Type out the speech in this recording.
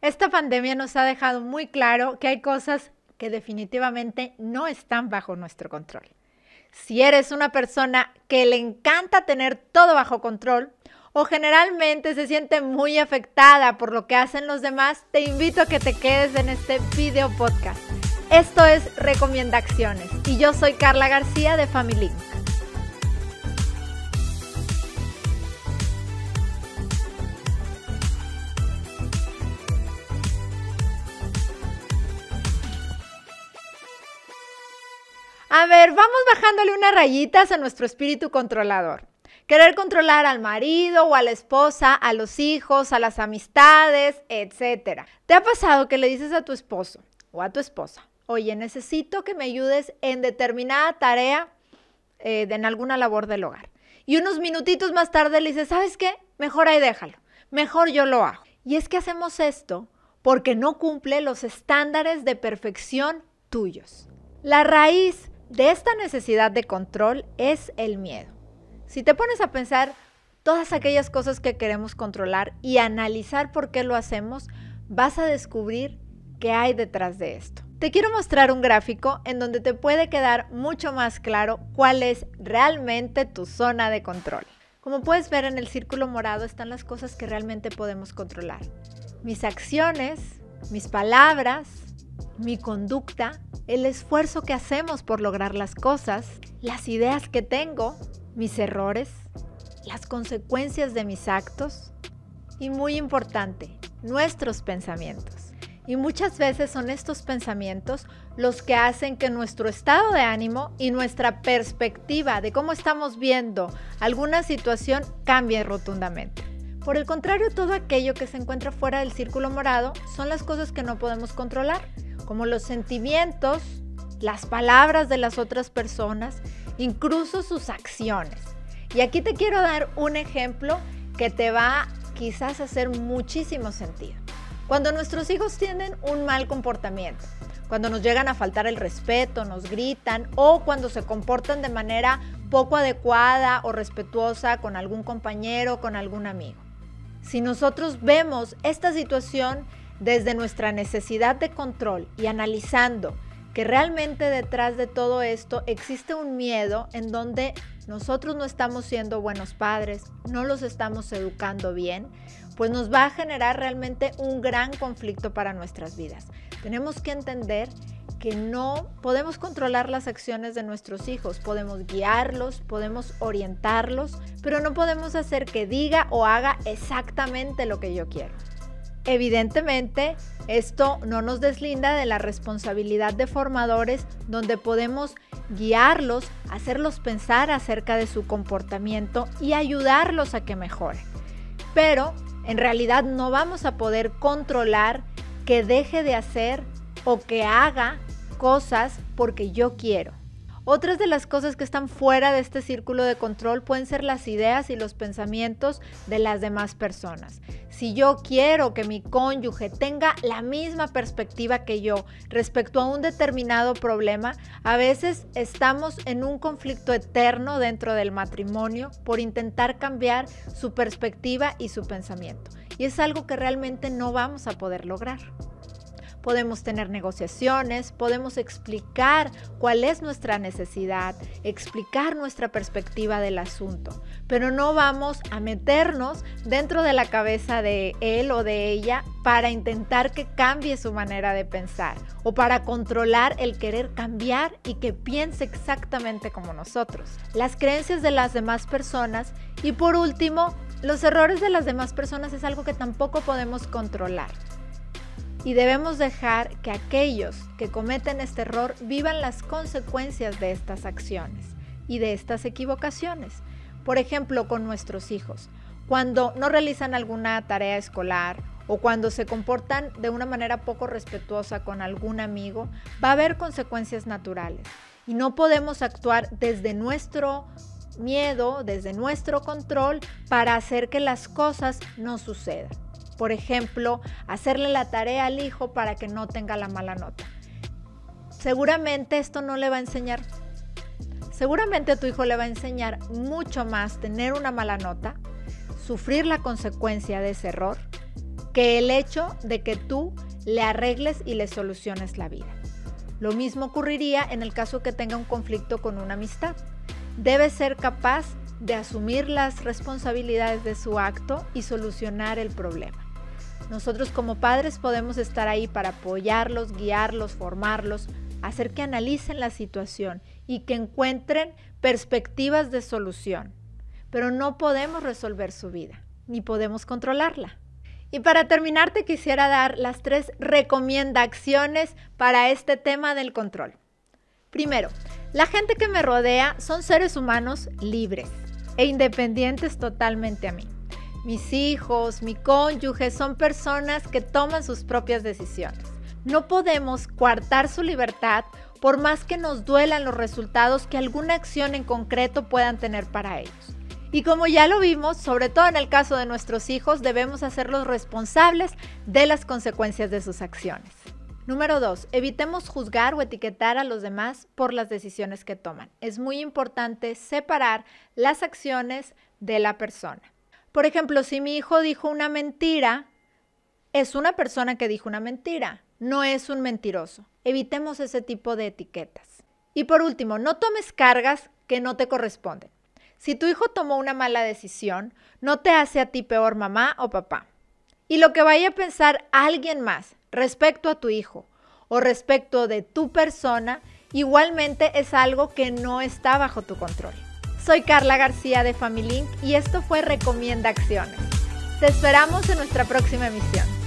Esta pandemia nos ha dejado muy claro que hay cosas que definitivamente no están bajo nuestro control. Si eres una persona que le encanta tener todo bajo control o generalmente se siente muy afectada por lo que hacen los demás, te invito a que te quedes en este video podcast. Esto es Recomendaciones y yo soy Carla García de Family A ver, vamos bajándole unas rayitas a nuestro espíritu controlador. Querer controlar al marido o a la esposa, a los hijos, a las amistades, etc. ¿Te ha pasado que le dices a tu esposo o a tu esposa, oye, necesito que me ayudes en determinada tarea, eh, en alguna labor del hogar? Y unos minutitos más tarde le dices, ¿sabes qué? Mejor ahí déjalo, mejor yo lo hago. Y es que hacemos esto porque no cumple los estándares de perfección tuyos. La raíz de esta necesidad de control es el miedo. Si te pones a pensar todas aquellas cosas que queremos controlar y analizar por qué lo hacemos, vas a descubrir qué hay detrás de esto. Te quiero mostrar un gráfico en donde te puede quedar mucho más claro cuál es realmente tu zona de control. Como puedes ver en el círculo morado están las cosas que realmente podemos controlar. Mis acciones, mis palabras, mi conducta, el esfuerzo que hacemos por lograr las cosas, las ideas que tengo, mis errores, las consecuencias de mis actos y muy importante, nuestros pensamientos. Y muchas veces son estos pensamientos los que hacen que nuestro estado de ánimo y nuestra perspectiva de cómo estamos viendo alguna situación cambie rotundamente. Por el contrario, todo aquello que se encuentra fuera del círculo morado son las cosas que no podemos controlar como los sentimientos, las palabras de las otras personas, incluso sus acciones. Y aquí te quiero dar un ejemplo que te va quizás a hacer muchísimo sentido. Cuando nuestros hijos tienen un mal comportamiento, cuando nos llegan a faltar el respeto, nos gritan o cuando se comportan de manera poco adecuada o respetuosa con algún compañero, con algún amigo. Si nosotros vemos esta situación desde nuestra necesidad de control y analizando que realmente detrás de todo esto existe un miedo en donde nosotros no estamos siendo buenos padres, no los estamos educando bien, pues nos va a generar realmente un gran conflicto para nuestras vidas. Tenemos que entender que no podemos controlar las acciones de nuestros hijos, podemos guiarlos, podemos orientarlos, pero no podemos hacer que diga o haga exactamente lo que yo quiero. Evidentemente, esto no nos deslinda de la responsabilidad de formadores donde podemos guiarlos, hacerlos pensar acerca de su comportamiento y ayudarlos a que mejoren. Pero en realidad no vamos a poder controlar que deje de hacer o que haga cosas porque yo quiero. Otras de las cosas que están fuera de este círculo de control pueden ser las ideas y los pensamientos de las demás personas. Si yo quiero que mi cónyuge tenga la misma perspectiva que yo respecto a un determinado problema, a veces estamos en un conflicto eterno dentro del matrimonio por intentar cambiar su perspectiva y su pensamiento. Y es algo que realmente no vamos a poder lograr podemos tener negociaciones, podemos explicar cuál es nuestra necesidad, explicar nuestra perspectiva del asunto, pero no vamos a meternos dentro de la cabeza de él o de ella para intentar que cambie su manera de pensar o para controlar el querer cambiar y que piense exactamente como nosotros. Las creencias de las demás personas y por último, los errores de las demás personas es algo que tampoco podemos controlar y debemos dejar que aquellos que cometen este error vivan las consecuencias de estas acciones y de estas equivocaciones. Por ejemplo, con nuestros hijos, cuando no realizan alguna tarea escolar o cuando se comportan de una manera poco respetuosa con algún amigo, va a haber consecuencias naturales y no podemos actuar desde nuestro miedo, desde nuestro control para hacer que las cosas no sucedan. Por ejemplo, hacerle la tarea al hijo para que no tenga la mala nota. Seguramente esto no le va a enseñar. Seguramente tu hijo le va a enseñar mucho más tener una mala nota, sufrir la consecuencia de ese error, que el hecho de que tú le arregles y le soluciones la vida. Lo mismo ocurriría en el caso que tenga un conflicto con una amistad. Debe ser capaz de asumir las responsabilidades de su acto y solucionar el problema. Nosotros como padres podemos estar ahí para apoyarlos, guiarlos, formarlos, hacer que analicen la situación y que encuentren perspectivas de solución. Pero no podemos resolver su vida, ni podemos controlarla. Y para terminar, te quisiera dar las tres recomendaciones para este tema del control. Primero, la gente que me rodea son seres humanos libres e independientes totalmente a mí. Mis hijos, mi cónyuge son personas que toman sus propias decisiones. No podemos coartar su libertad por más que nos duelan los resultados que alguna acción en concreto puedan tener para ellos. Y como ya lo vimos, sobre todo en el caso de nuestros hijos, debemos hacerlos responsables de las consecuencias de sus acciones. Número 2. Evitemos juzgar o etiquetar a los demás por las decisiones que toman. Es muy importante separar las acciones de la persona. Por ejemplo, si mi hijo dijo una mentira, es una persona que dijo una mentira, no es un mentiroso. Evitemos ese tipo de etiquetas. Y por último, no tomes cargas que no te corresponden. Si tu hijo tomó una mala decisión, no te hace a ti peor mamá o papá. Y lo que vaya a pensar alguien más respecto a tu hijo o respecto de tu persona, igualmente es algo que no está bajo tu control. Soy Carla García de Family Link y esto fue Recomienda Acciones. Te esperamos en nuestra próxima emisión.